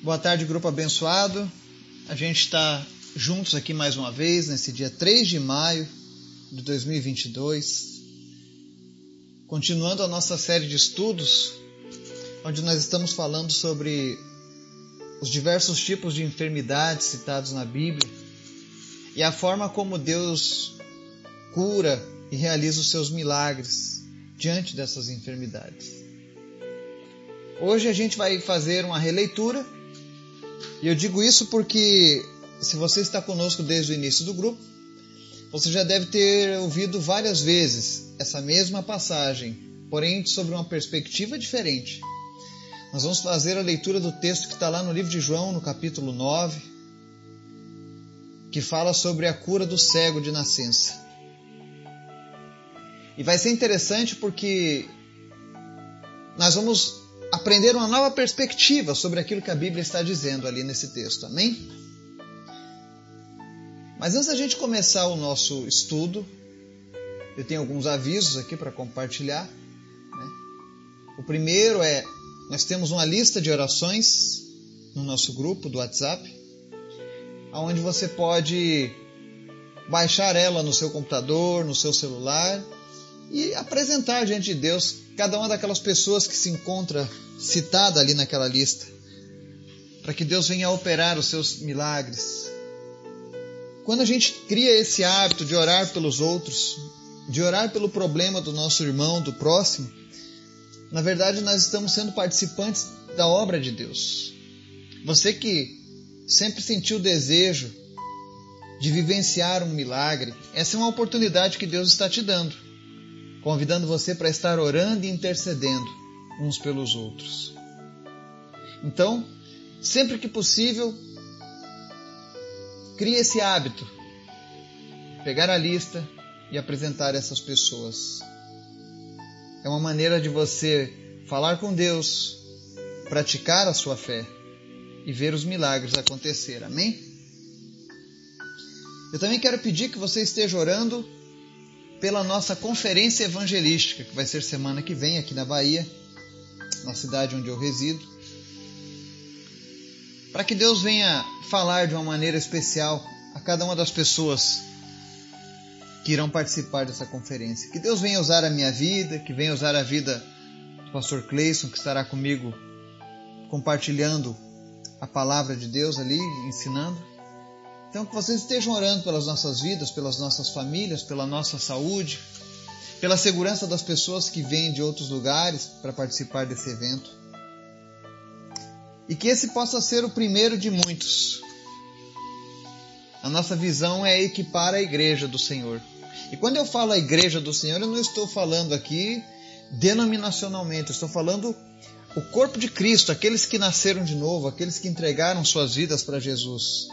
Boa tarde, grupo abençoado. A gente está juntos aqui mais uma vez nesse dia 3 de maio de 2022, continuando a nossa série de estudos, onde nós estamos falando sobre os diversos tipos de enfermidades citados na Bíblia e a forma como Deus cura e realiza os seus milagres diante dessas enfermidades. Hoje a gente vai fazer uma releitura e eu digo isso porque, se você está conosco desde o início do grupo, você já deve ter ouvido várias vezes essa mesma passagem, porém sobre uma perspectiva diferente. Nós vamos fazer a leitura do texto que está lá no livro de João, no capítulo 9, que fala sobre a cura do cego de nascença. E vai ser interessante porque nós vamos aprender uma nova perspectiva sobre aquilo que a Bíblia está dizendo ali nesse texto. Amém? Mas antes da gente começar o nosso estudo, eu tenho alguns avisos aqui para compartilhar. Né? O primeiro é: nós temos uma lista de orações no nosso grupo do WhatsApp, onde você pode baixar ela no seu computador, no seu celular e apresentar diante de Deus cada uma daquelas pessoas que se encontra citada ali naquela lista, para que Deus venha operar os seus milagres. Quando a gente cria esse hábito de orar pelos outros, de orar pelo problema do nosso irmão, do próximo, na verdade nós estamos sendo participantes da obra de Deus. Você que sempre sentiu o desejo de vivenciar um milagre, essa é uma oportunidade que Deus está te dando convidando você para estar orando e intercedendo uns pelos outros. Então, sempre que possível, crie esse hábito, pegar a lista e apresentar essas pessoas. É uma maneira de você falar com Deus, praticar a sua fé e ver os milagres acontecer. Amém? Eu também quero pedir que você esteja orando pela nossa conferência evangelística, que vai ser semana que vem aqui na Bahia, na cidade onde eu resido. Para que Deus venha falar de uma maneira especial a cada uma das pessoas que irão participar dessa conferência. Que Deus venha usar a minha vida, que venha usar a vida do pastor Cleison, que estará comigo compartilhando a palavra de Deus ali, ensinando então, que vocês estejam orando pelas nossas vidas, pelas nossas famílias, pela nossa saúde, pela segurança das pessoas que vêm de outros lugares para participar desse evento. E que esse possa ser o primeiro de muitos. A nossa visão é equipar a igreja do Senhor. E quando eu falo a igreja do Senhor, eu não estou falando aqui denominacionalmente, eu estou falando o corpo de Cristo, aqueles que nasceram de novo, aqueles que entregaram suas vidas para Jesus.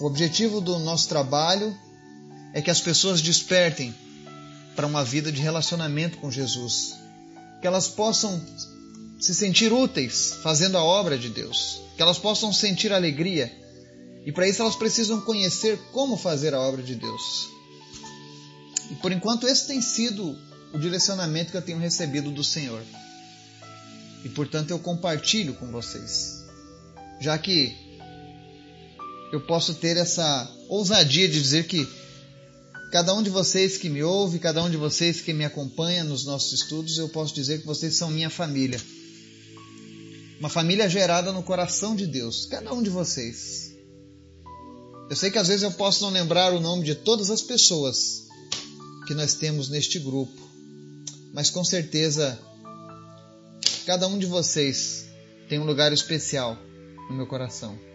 O objetivo do nosso trabalho é que as pessoas despertem para uma vida de relacionamento com Jesus, que elas possam se sentir úteis fazendo a obra de Deus, que elas possam sentir alegria. E para isso elas precisam conhecer como fazer a obra de Deus. E por enquanto esse tem sido o direcionamento que eu tenho recebido do Senhor. E portanto eu compartilho com vocês. Já que eu posso ter essa ousadia de dizer que cada um de vocês que me ouve, cada um de vocês que me acompanha nos nossos estudos, eu posso dizer que vocês são minha família. Uma família gerada no coração de Deus, cada um de vocês. Eu sei que às vezes eu posso não lembrar o nome de todas as pessoas que nós temos neste grupo, mas com certeza cada um de vocês tem um lugar especial no meu coração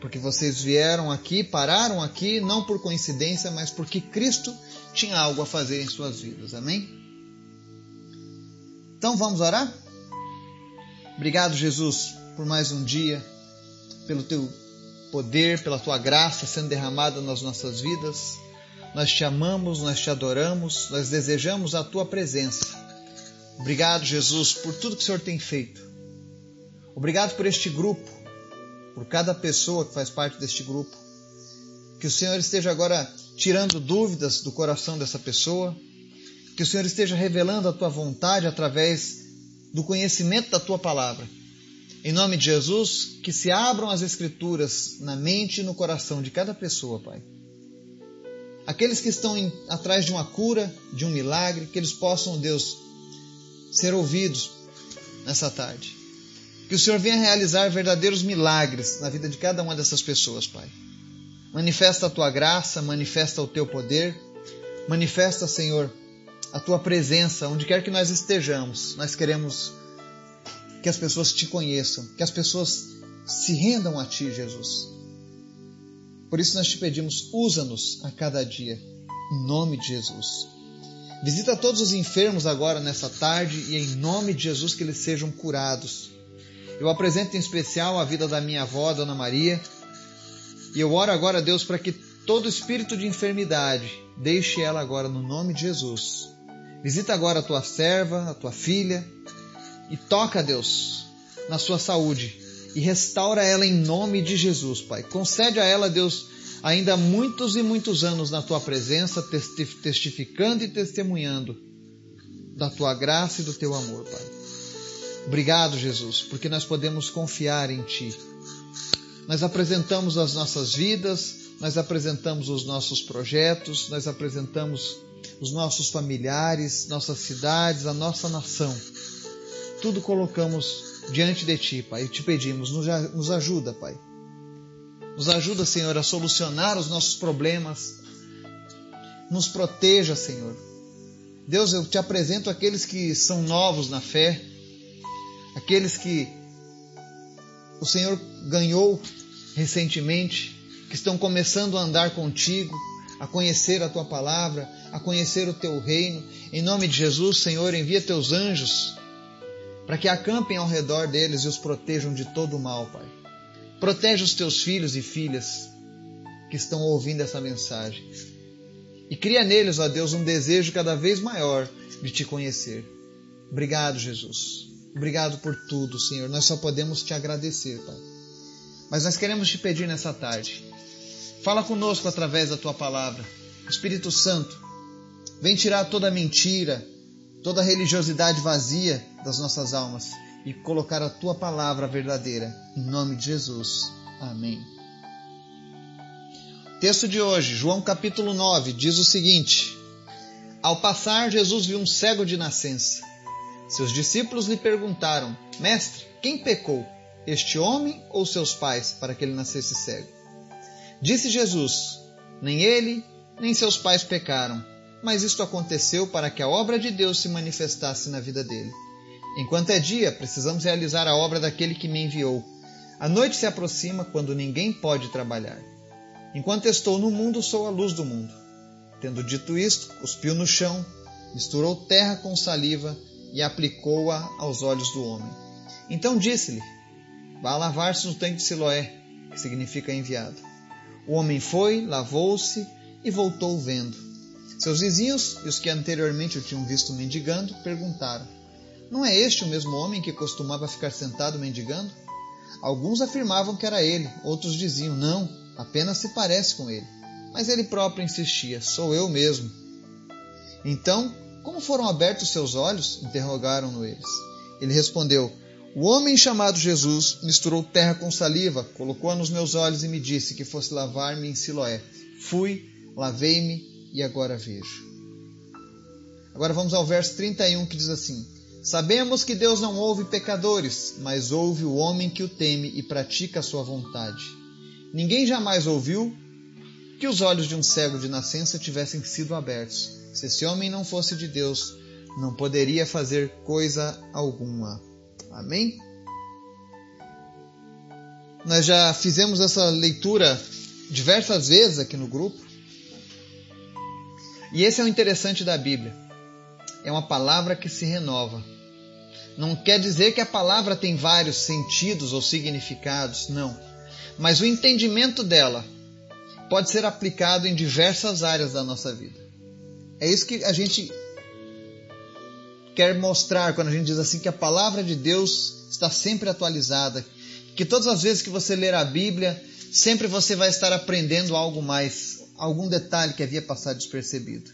porque vocês vieram aqui, pararam aqui, não por coincidência, mas porque Cristo tinha algo a fazer em suas vidas. Amém? Então vamos orar? Obrigado, Jesus, por mais um dia, pelo teu poder, pela tua graça sendo derramada nas nossas vidas. Nós te amamos, nós te adoramos, nós desejamos a tua presença. Obrigado, Jesus, por tudo que o Senhor tem feito. Obrigado por este grupo por cada pessoa que faz parte deste grupo. Que o Senhor esteja agora tirando dúvidas do coração dessa pessoa. Que o Senhor esteja revelando a tua vontade através do conhecimento da tua palavra. Em nome de Jesus, que se abram as Escrituras na mente e no coração de cada pessoa, Pai. Aqueles que estão em, atrás de uma cura, de um milagre, que eles possam, Deus, ser ouvidos nessa tarde. Que o Senhor venha realizar verdadeiros milagres na vida de cada uma dessas pessoas, Pai. Manifesta a tua graça, manifesta o teu poder, manifesta, Senhor, a tua presença onde quer que nós estejamos. Nós queremos que as pessoas te conheçam, que as pessoas se rendam a ti, Jesus. Por isso nós te pedimos, usa-nos a cada dia, em nome de Jesus. Visita todos os enfermos agora nessa tarde e em nome de Jesus que eles sejam curados. Eu apresento em especial a vida da minha avó, Dona Maria, e eu oro agora, Deus, para que todo espírito de enfermidade deixe ela agora no nome de Jesus. Visita agora a tua serva, a tua filha, e toca, Deus, na sua saúde e restaura ela em nome de Jesus, Pai. Concede a ela, Deus, ainda muitos e muitos anos na tua presença, testificando e testemunhando da tua graça e do teu amor, Pai. Obrigado, Jesus, porque nós podemos confiar em Ti. Nós apresentamos as nossas vidas, nós apresentamos os nossos projetos, nós apresentamos os nossos familiares, nossas cidades, a nossa nação. Tudo colocamos diante de Ti, Pai, e te pedimos, nos ajuda, Pai. Nos ajuda, Senhor, a solucionar os nossos problemas. Nos proteja, Senhor. Deus, eu te apresento aqueles que são novos na fé, aqueles que o Senhor ganhou recentemente, que estão começando a andar contigo, a conhecer a tua palavra, a conhecer o teu reino. Em nome de Jesus, Senhor, envia teus anjos para que acampem ao redor deles e os protejam de todo o mal, Pai. Protege os teus filhos e filhas que estão ouvindo essa mensagem. E cria neles, ó Deus, um desejo cada vez maior de te conhecer. Obrigado, Jesus. Obrigado por tudo, Senhor. Nós só podemos te agradecer, Pai. Mas nós queremos te pedir nessa tarde. Fala conosco através da tua palavra. Espírito Santo, vem tirar toda mentira, toda religiosidade vazia das nossas almas e colocar a tua palavra verdadeira. Em nome de Jesus. Amém. Texto de hoje, João capítulo 9, diz o seguinte: Ao passar, Jesus viu um cego de nascença. Seus discípulos lhe perguntaram: Mestre, quem pecou? este homem ou seus pais para que ele nascesse cego? Disse Jesus: Nem ele, nem seus pais pecaram, mas isto aconteceu para que a obra de Deus se manifestasse na vida dele. Enquanto é dia, precisamos realizar a obra daquele que me enviou. A noite se aproxima quando ninguém pode trabalhar. Enquanto estou no mundo, sou a luz do mundo. Tendo dito isto, cuspiu no chão, misturou terra com saliva e aplicou-a aos olhos do homem. Então disse-lhe: Vá lavar-se no tanque de Siloé, que significa enviado. O homem foi, lavou-se e voltou vendo. Seus vizinhos e os que anteriormente o tinham visto mendigando perguntaram: Não é este o mesmo homem que costumava ficar sentado mendigando? Alguns afirmavam que era ele, outros diziam: Não, apenas se parece com ele. Mas ele próprio insistia: Sou eu mesmo. Então, como foram abertos seus olhos? interrogaram-no eles. Ele respondeu: o homem chamado Jesus misturou terra com saliva, colocou-a nos meus olhos e me disse que fosse lavar-me em Siloé. Fui, lavei-me e agora vejo. Agora vamos ao verso 31 que diz assim: Sabemos que Deus não ouve pecadores, mas ouve o homem que o teme e pratica a sua vontade. Ninguém jamais ouviu que os olhos de um cego de nascença tivessem sido abertos. Se esse homem não fosse de Deus, não poderia fazer coisa alguma. Amém? Nós já fizemos essa leitura diversas vezes aqui no grupo. E esse é o interessante da Bíblia. É uma palavra que se renova. Não quer dizer que a palavra tem vários sentidos ou significados, não. Mas o entendimento dela pode ser aplicado em diversas áreas da nossa vida. É isso que a gente quer mostrar quando a gente diz assim que a palavra de Deus está sempre atualizada, que todas as vezes que você ler a Bíblia, sempre você vai estar aprendendo algo mais, algum detalhe que havia passado despercebido.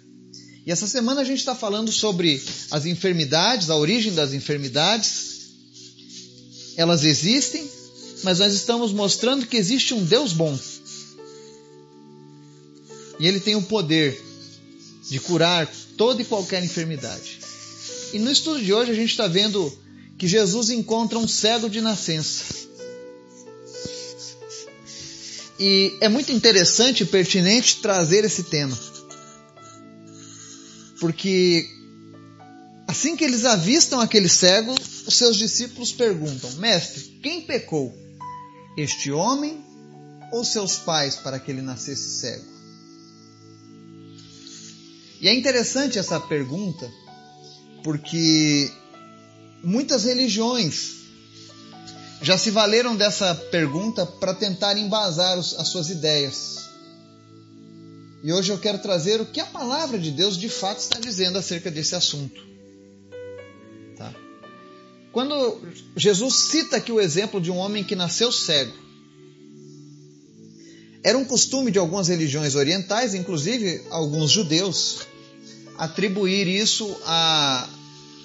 E essa semana a gente está falando sobre as enfermidades, a origem das enfermidades. elas existem, mas nós estamos mostrando que existe um Deus bom. E ele tem o poder de curar toda e qualquer enfermidade. E no estudo de hoje a gente está vendo que Jesus encontra um cego de nascença. E é muito interessante e pertinente trazer esse tema. Porque assim que eles avistam aquele cego, os seus discípulos perguntam: Mestre, quem pecou? Este homem ou seus pais para que ele nascesse cego? E é interessante essa pergunta, porque muitas religiões já se valeram dessa pergunta para tentar embasar as suas ideias. E hoje eu quero trazer o que a palavra de Deus de fato está dizendo acerca desse assunto. Tá? Quando Jesus cita aqui o exemplo de um homem que nasceu cego, era um costume de algumas religiões orientais, inclusive alguns judeus, atribuir isso a,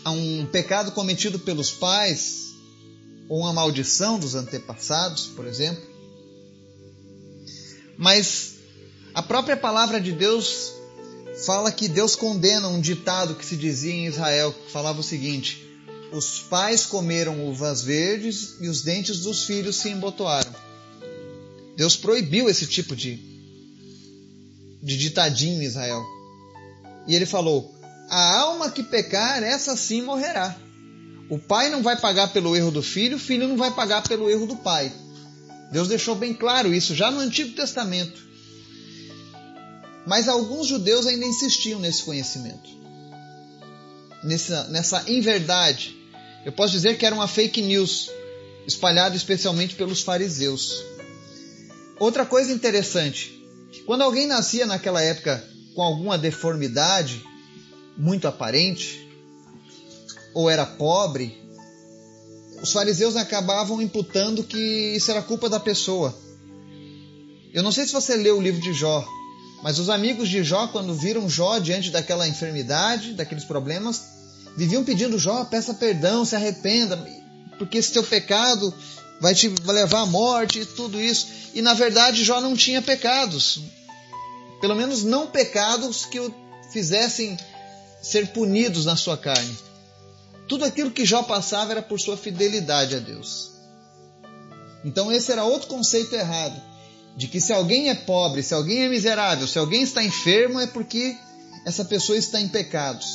a um pecado cometido pelos pais ou uma maldição dos antepassados, por exemplo. Mas a própria palavra de Deus fala que Deus condena um ditado que se dizia em Israel, que falava o seguinte: os pais comeram uvas verdes e os dentes dos filhos se embotoaram. Deus proibiu esse tipo de, de ditadinho em Israel. E ele falou: a alma que pecar, essa sim morrerá. O pai não vai pagar pelo erro do filho, o filho não vai pagar pelo erro do pai. Deus deixou bem claro isso já no Antigo Testamento. Mas alguns judeus ainda insistiam nesse conhecimento, nessa, nessa inverdade. Eu posso dizer que era uma fake news, espalhada especialmente pelos fariseus. Outra coisa interessante: quando alguém nascia naquela época com alguma deformidade muito aparente, ou era pobre, os fariseus acabavam imputando que isso era culpa da pessoa. Eu não sei se você leu o livro de Jó, mas os amigos de Jó, quando viram Jó diante daquela enfermidade, daqueles problemas, viviam pedindo Jó, peça perdão, se arrependa, porque esse teu pecado vai te levar à morte e tudo isso. E na verdade Jó não tinha pecados, pelo menos não pecados que o fizessem ser punidos na sua carne. Tudo aquilo que Jó passava era por sua fidelidade a Deus. Então esse era outro conceito errado, de que se alguém é pobre, se alguém é miserável, se alguém está enfermo é porque essa pessoa está em pecados.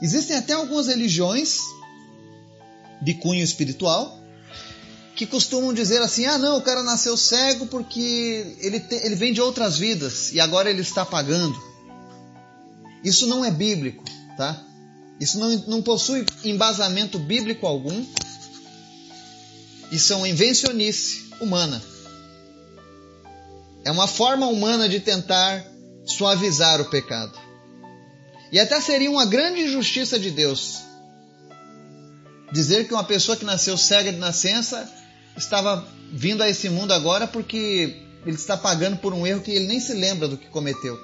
Existem até algumas religiões de cunho espiritual que costumam dizer assim: ah, não, o cara nasceu cego porque ele, te, ele vem de outras vidas e agora ele está pagando. Isso não é bíblico, tá? Isso não, não possui embasamento bíblico algum. Isso é uma invencionice humana. É uma forma humana de tentar suavizar o pecado. E até seria uma grande injustiça de Deus dizer que uma pessoa que nasceu cega de nascença estava vindo a esse mundo agora porque ele está pagando por um erro que ele nem se lembra do que cometeu.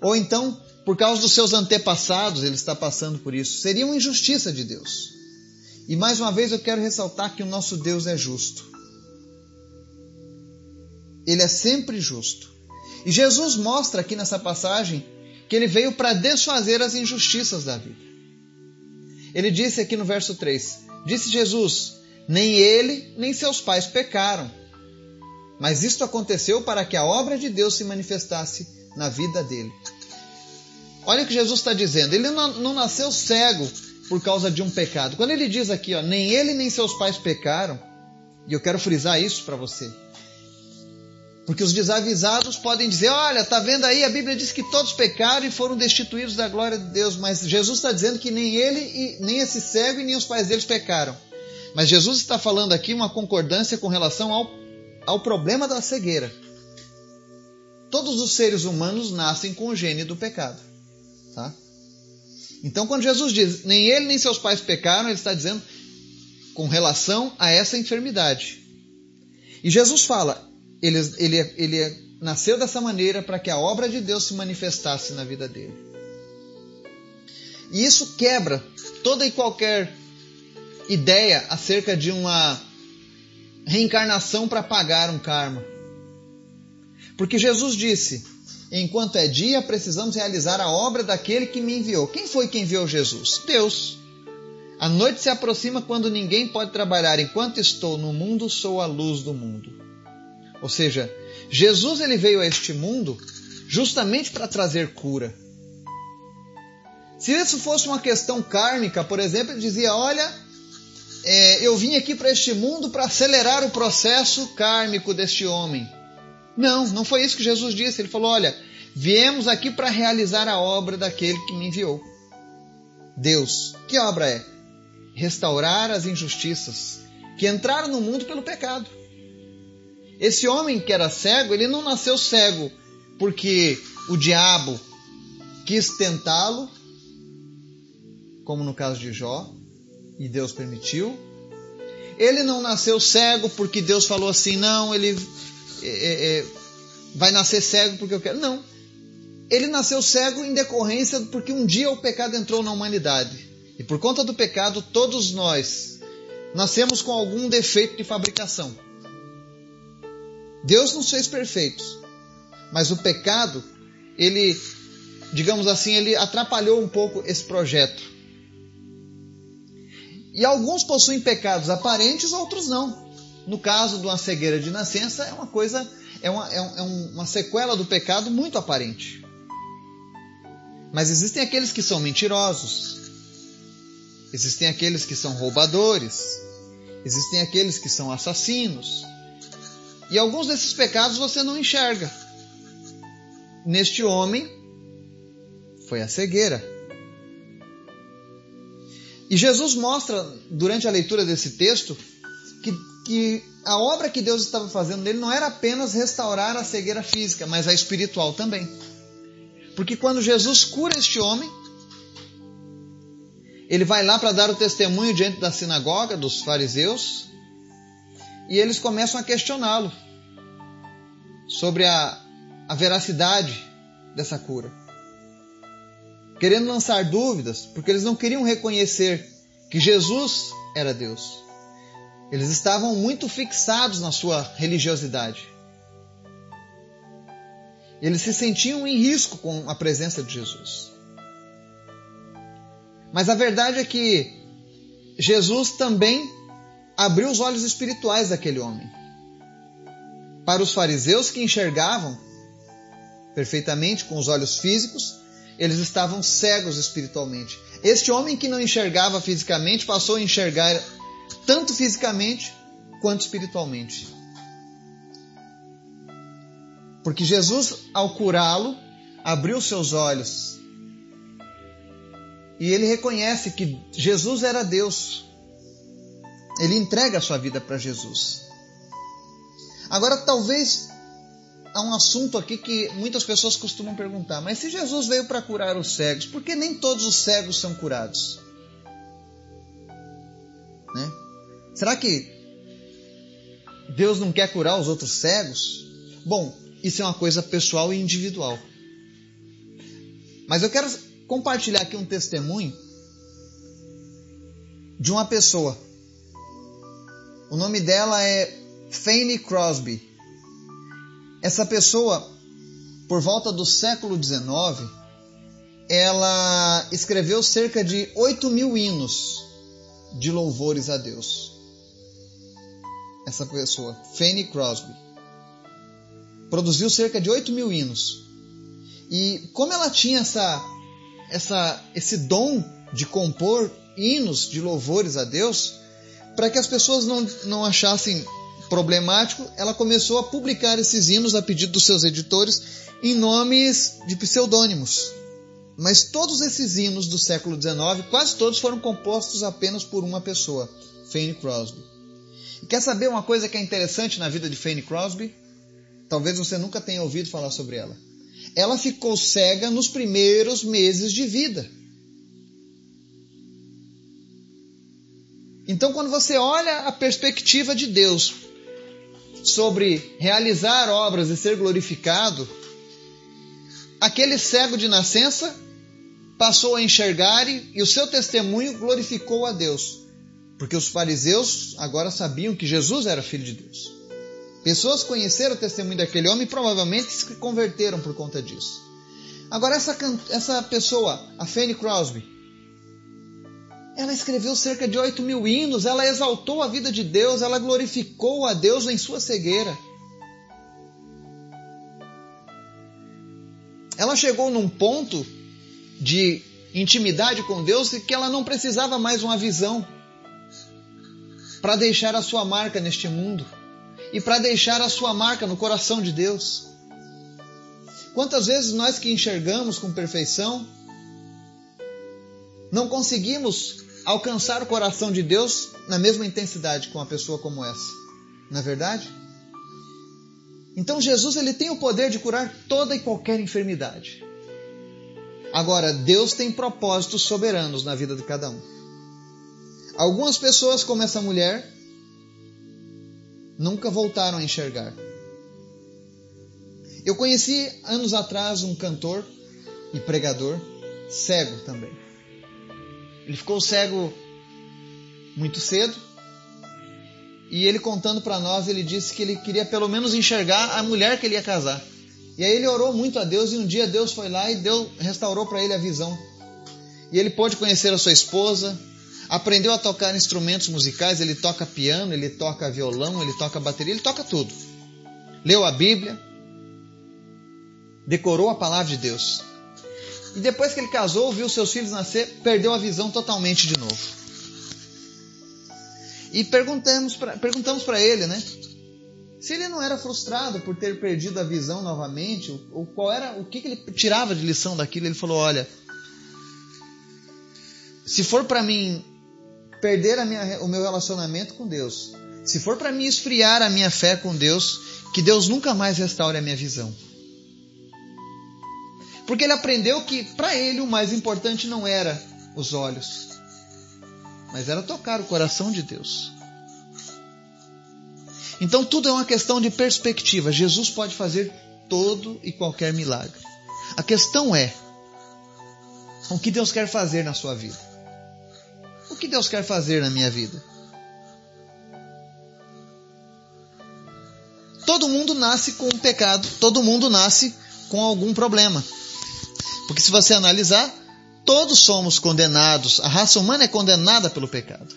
Ou então, por causa dos seus antepassados, ele está passando por isso. Seria uma injustiça de Deus. E mais uma vez eu quero ressaltar que o nosso Deus é justo. Ele é sempre justo. E Jesus mostra aqui nessa passagem que ele veio para desfazer as injustiças da vida. Ele disse aqui no verso 3: Disse Jesus: Nem ele, nem seus pais pecaram. Mas isto aconteceu para que a obra de Deus se manifestasse na vida dele. Olha o que Jesus está dizendo. Ele não, não, nasceu cego por causa de um pecado. Quando ele diz aqui, ó, nem ele nem seus pais pecaram, e eu quero frisar isso para você. Porque os desavisados podem dizer: olha, tá vendo aí? A Bíblia diz que todos pecaram e foram destituídos da glória de Deus. Mas Jesus está dizendo que nem ele, nem esse cego e nem os pais deles pecaram. Mas Jesus está falando aqui uma concordância com relação ao, ao problema da cegueira. Todos os seres humanos nascem com o gene do pecado. Tá? Então, quando Jesus diz nem ele nem seus pais pecaram, ele está dizendo com relação a essa enfermidade. E Jesus fala: ele, ele, ele nasceu dessa maneira para que a obra de Deus se manifestasse na vida dele. E isso quebra toda e qualquer ideia acerca de uma reencarnação para pagar um karma. Porque Jesus disse: enquanto é dia, precisamos realizar a obra daquele que me enviou. Quem foi que enviou Jesus? Deus. A noite se aproxima quando ninguém pode trabalhar. Enquanto estou no mundo, sou a luz do mundo. Ou seja, Jesus ele veio a este mundo justamente para trazer cura. Se isso fosse uma questão kármica, por exemplo, ele dizia: Olha, é, eu vim aqui para este mundo para acelerar o processo kármico deste homem. Não, não foi isso que Jesus disse. Ele falou: Olha, viemos aqui para realizar a obra daquele que me enviou. Deus. Que obra é? restaurar as injustiças que entraram no mundo pelo pecado. Esse homem que era cego, ele não nasceu cego porque o diabo quis tentá-lo, como no caso de Jó, e Deus permitiu. Ele não nasceu cego porque Deus falou assim: não, ele é, é, é vai nascer cego porque eu quero. Não. Ele nasceu cego em decorrência porque um dia o pecado entrou na humanidade. E por conta do pecado, todos nós nascemos com algum defeito de fabricação. Deus nos fez perfeitos, mas o pecado, ele, digamos assim, ele atrapalhou um pouco esse projeto. E alguns possuem pecados aparentes, outros não. No caso de uma cegueira de nascença, é uma coisa, é uma, é, é uma sequela do pecado muito aparente. Mas existem aqueles que são mentirosos, Existem aqueles que são roubadores, existem aqueles que são assassinos. E alguns desses pecados você não enxerga. Neste homem foi a cegueira. E Jesus mostra, durante a leitura desse texto, que, que a obra que Deus estava fazendo nele não era apenas restaurar a cegueira física, mas a espiritual também. Porque quando Jesus cura este homem, ele vai lá para dar o testemunho diante da sinagoga dos fariseus e eles começam a questioná-lo sobre a, a veracidade dessa cura. Querendo lançar dúvidas, porque eles não queriam reconhecer que Jesus era Deus. Eles estavam muito fixados na sua religiosidade. Eles se sentiam em risco com a presença de Jesus. Mas a verdade é que Jesus também abriu os olhos espirituais daquele homem. Para os fariseus que enxergavam perfeitamente com os olhos físicos, eles estavam cegos espiritualmente. Este homem que não enxergava fisicamente passou a enxergar tanto fisicamente quanto espiritualmente. Porque Jesus, ao curá-lo, abriu seus olhos e ele reconhece que Jesus era Deus. Ele entrega a sua vida para Jesus. Agora, talvez há um assunto aqui que muitas pessoas costumam perguntar: mas se Jesus veio para curar os cegos, por que nem todos os cegos são curados? Né? Será que Deus não quer curar os outros cegos? Bom, isso é uma coisa pessoal e individual. Mas eu quero compartilhar aqui um testemunho de uma pessoa. O nome dela é Fanny Crosby. Essa pessoa, por volta do século XIX, ela escreveu cerca de 8 mil hinos de louvores a Deus. Essa pessoa, Fanny Crosby, produziu cerca de 8 mil hinos. E como ela tinha essa essa, esse dom de compor hinos de louvores a Deus, para que as pessoas não, não achassem problemático, ela começou a publicar esses hinos a pedido dos seus editores em nomes de pseudônimos. Mas todos esses hinos do século XIX, quase todos foram compostos apenas por uma pessoa, Fanny Crosby. E quer saber uma coisa que é interessante na vida de Fanny Crosby? Talvez você nunca tenha ouvido falar sobre ela ela ficou cega nos primeiros meses de vida. Então, quando você olha a perspectiva de Deus sobre realizar obras e ser glorificado, aquele cego de nascença passou a enxergar e o seu testemunho glorificou a Deus, Porque os fariseus agora sabiam que Jesus era filho de Deus. Pessoas conheceram o testemunho daquele homem e provavelmente se converteram por conta disso. Agora, essa, essa pessoa, a Fanny Crosby, ela escreveu cerca de 8 mil hinos, ela exaltou a vida de Deus, ela glorificou a Deus em sua cegueira. Ela chegou num ponto de intimidade com Deus que ela não precisava mais uma visão para deixar a sua marca neste mundo e para deixar a sua marca no coração de Deus. Quantas vezes nós que enxergamos com perfeição não conseguimos alcançar o coração de Deus na mesma intensidade com uma pessoa como essa? Não é verdade? Então Jesus ele tem o poder de curar toda e qualquer enfermidade. Agora, Deus tem propósitos soberanos na vida de cada um. Algumas pessoas, como essa mulher, nunca voltaram a enxergar. Eu conheci anos atrás um cantor e pregador cego também. Ele ficou cego muito cedo e ele contando para nós, ele disse que ele queria pelo menos enxergar a mulher que ele ia casar. E aí ele orou muito a Deus e um dia Deus foi lá e Deus restaurou para ele a visão. E ele pôde conhecer a sua esposa, aprendeu a tocar instrumentos musicais, ele toca piano, ele toca violão, ele toca bateria, ele toca tudo. Leu a Bíblia, decorou a palavra de Deus. E depois que ele casou, viu seus filhos nascer, perdeu a visão totalmente de novo. E perguntamos para perguntamos ele, né? Se ele não era frustrado por ter perdido a visão novamente, ou qual era o que, que ele tirava de lição daquilo, ele falou: olha, se for para mim perder minha, o meu relacionamento com Deus, se for para mim esfriar a minha fé com Deus, que Deus nunca mais restaure a minha visão. Porque ele aprendeu que para ele o mais importante não era os olhos, mas era tocar o coração de Deus. Então tudo é uma questão de perspectiva. Jesus pode fazer todo e qualquer milagre. A questão é o que Deus quer fazer na sua vida. O que Deus quer fazer na minha vida? Todo mundo nasce com um pecado, todo mundo nasce com algum problema. Porque se você analisar, Todos somos condenados, a raça humana é condenada pelo pecado.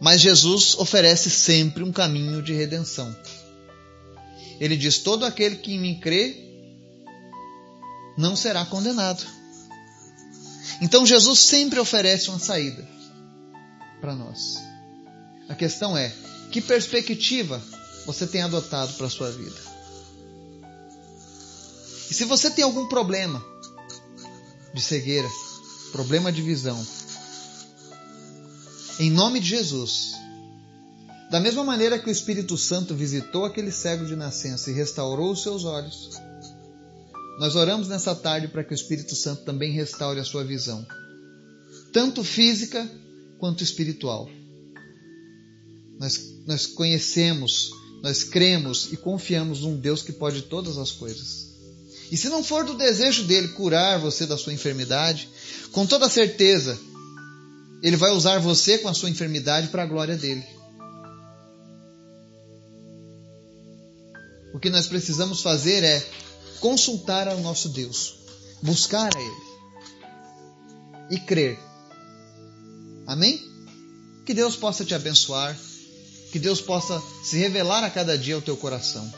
Mas Jesus oferece sempre um caminho de redenção. Ele diz: Todo aquele que em mim crê não será condenado. Então Jesus sempre oferece uma saída para nós. A questão é: que perspectiva você tem adotado para a sua vida? E se você tem algum problema, de cegueira, problema de visão. Em nome de Jesus. Da mesma maneira que o Espírito Santo visitou aquele cego de nascença e restaurou os seus olhos, nós oramos nessa tarde para que o Espírito Santo também restaure a sua visão, tanto física quanto espiritual. Nós, nós conhecemos, nós cremos e confiamos num Deus que pode todas as coisas. E se não for do desejo dele curar você da sua enfermidade, com toda certeza, ele vai usar você com a sua enfermidade para a glória dele. O que nós precisamos fazer é consultar ao nosso Deus, buscar a Ele e crer. Amém? Que Deus possa te abençoar, que Deus possa se revelar a cada dia ao teu coração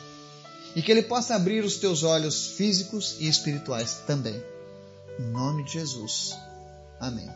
e que Ele possa abrir os teus olhos físicos e espirituais também. Em nome de Jesus. Amém.